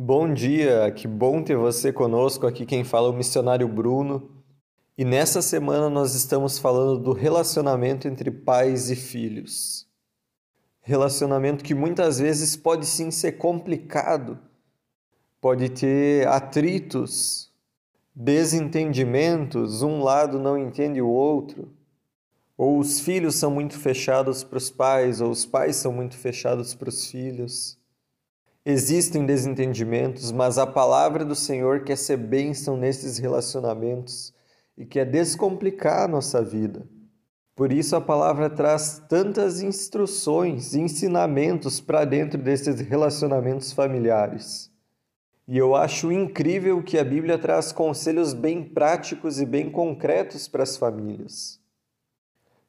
Bom dia, que bom ter você conosco. Aqui quem fala é o missionário Bruno. E nessa semana nós estamos falando do relacionamento entre pais e filhos. Relacionamento que muitas vezes pode sim ser complicado, pode ter atritos, desentendimentos, um lado não entende o outro. Ou os filhos são muito fechados para os pais, ou os pais são muito fechados para os filhos. Existem desentendimentos, mas a palavra do Senhor quer ser bênção nesses relacionamentos e quer descomplicar a nossa vida. Por isso a palavra traz tantas instruções, ensinamentos para dentro desses relacionamentos familiares. E eu acho incrível que a Bíblia traz conselhos bem práticos e bem concretos para as famílias.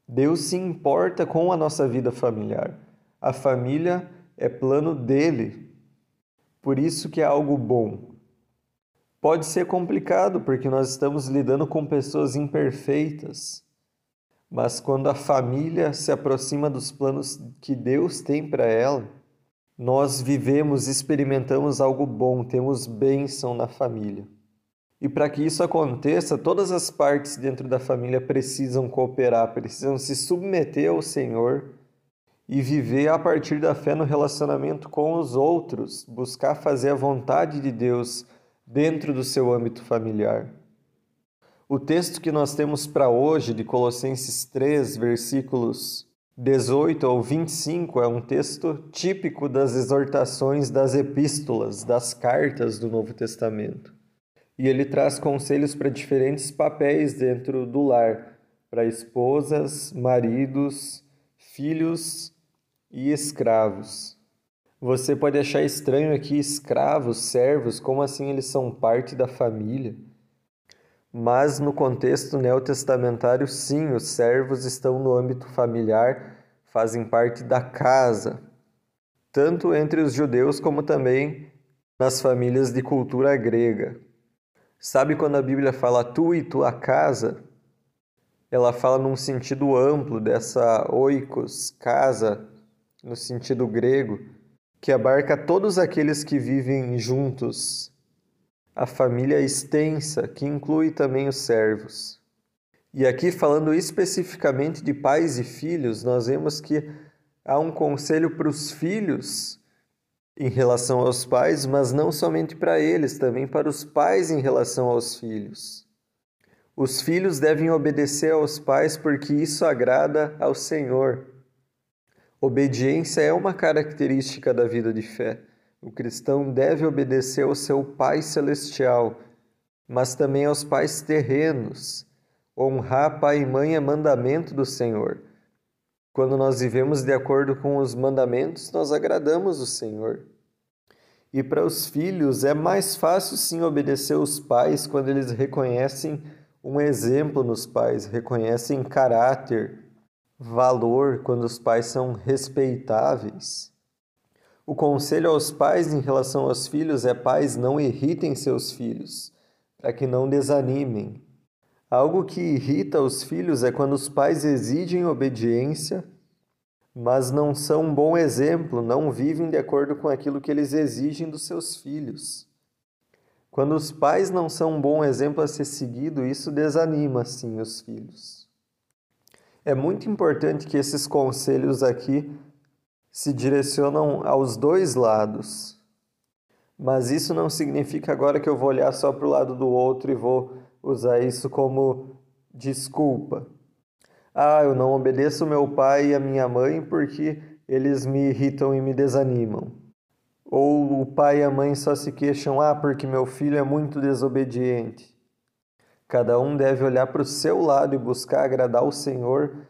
Deus se importa com a nossa vida familiar. A família é plano dele, por isso que é algo bom. Pode ser complicado porque nós estamos lidando com pessoas imperfeitas, mas quando a família se aproxima dos planos que Deus tem para ela, nós vivemos, experimentamos algo bom, temos bênção na família. E para que isso aconteça, todas as partes dentro da família precisam cooperar, precisam se submeter ao Senhor e viver a partir da fé no relacionamento com os outros, buscar fazer a vontade de Deus dentro do seu âmbito familiar. O texto que nós temos para hoje, de Colossenses 3, versículos 18 ao 25, é um texto típico das exortações das epístolas, das cartas do Novo Testamento. E ele traz conselhos para diferentes papéis dentro do lar, para esposas, maridos, filhos e escravos. Você pode achar estranho aqui escravos, servos, como assim eles são parte da família? Mas no contexto neotestamentário, sim, os servos estão no âmbito familiar, fazem parte da casa, tanto entre os judeus como também nas famílias de cultura grega. Sabe quando a Bíblia fala tu e tua casa? Ela fala num sentido amplo dessa oikos, casa, no sentido grego, que abarca todos aqueles que vivem juntos, a família extensa, que inclui também os servos. E aqui, falando especificamente de pais e filhos, nós vemos que há um conselho para os filhos em relação aos pais, mas não somente para eles, também para os pais em relação aos filhos. Os filhos devem obedecer aos pais porque isso agrada ao Senhor. Obediência é uma característica da vida de fé. O cristão deve obedecer ao seu Pai celestial, mas também aos pais terrenos. Honrar pai e mãe é mandamento do Senhor. Quando nós vivemos de acordo com os mandamentos, nós agradamos o Senhor. E para os filhos é mais fácil sim obedecer os pais quando eles reconhecem um exemplo nos pais, reconhecem caráter, valor quando os pais são respeitáveis. O conselho aos pais em relação aos filhos é: pais, não irritem seus filhos, para que não desanimem. Algo que irrita os filhos é quando os pais exigem obediência, mas não são um bom exemplo, não vivem de acordo com aquilo que eles exigem dos seus filhos. Quando os pais não são um bom exemplo a ser seguido, isso desanima sim os filhos. É muito importante que esses conselhos aqui se direcionam aos dois lados. Mas isso não significa agora que eu vou olhar só para o lado do outro e vou usar isso como desculpa. Ah, eu não obedeço meu pai e a minha mãe porque eles me irritam e me desanimam. Ou o pai e a mãe só se queixam, ah, porque meu filho é muito desobediente. Cada um deve olhar para o seu lado e buscar agradar o Senhor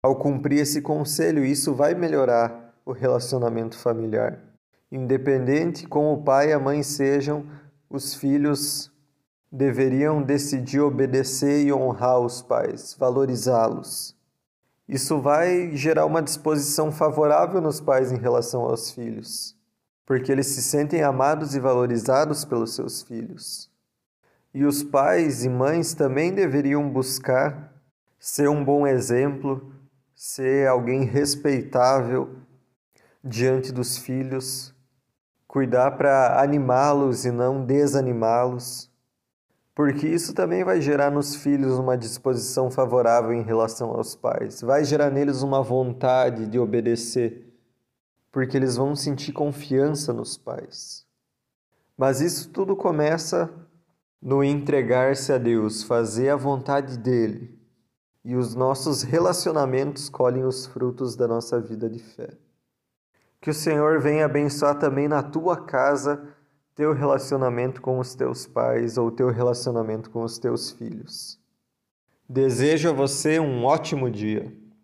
ao cumprir esse conselho. Isso vai melhorar o relacionamento familiar. Independente como o pai e a mãe sejam, os filhos deveriam decidir obedecer e honrar os pais, valorizá-los. Isso vai gerar uma disposição favorável nos pais em relação aos filhos, porque eles se sentem amados e valorizados pelos seus filhos. E os pais e mães também deveriam buscar ser um bom exemplo, ser alguém respeitável diante dos filhos, cuidar para animá-los e não desanimá-los, porque isso também vai gerar nos filhos uma disposição favorável em relação aos pais, vai gerar neles uma vontade de obedecer, porque eles vão sentir confiança nos pais. Mas isso tudo começa no entregar-se a Deus, fazer a vontade dele. E os nossos relacionamentos colhem os frutos da nossa vida de fé. Que o Senhor venha abençoar também na tua casa teu relacionamento com os teus pais ou teu relacionamento com os teus filhos. Desejo a você um ótimo dia.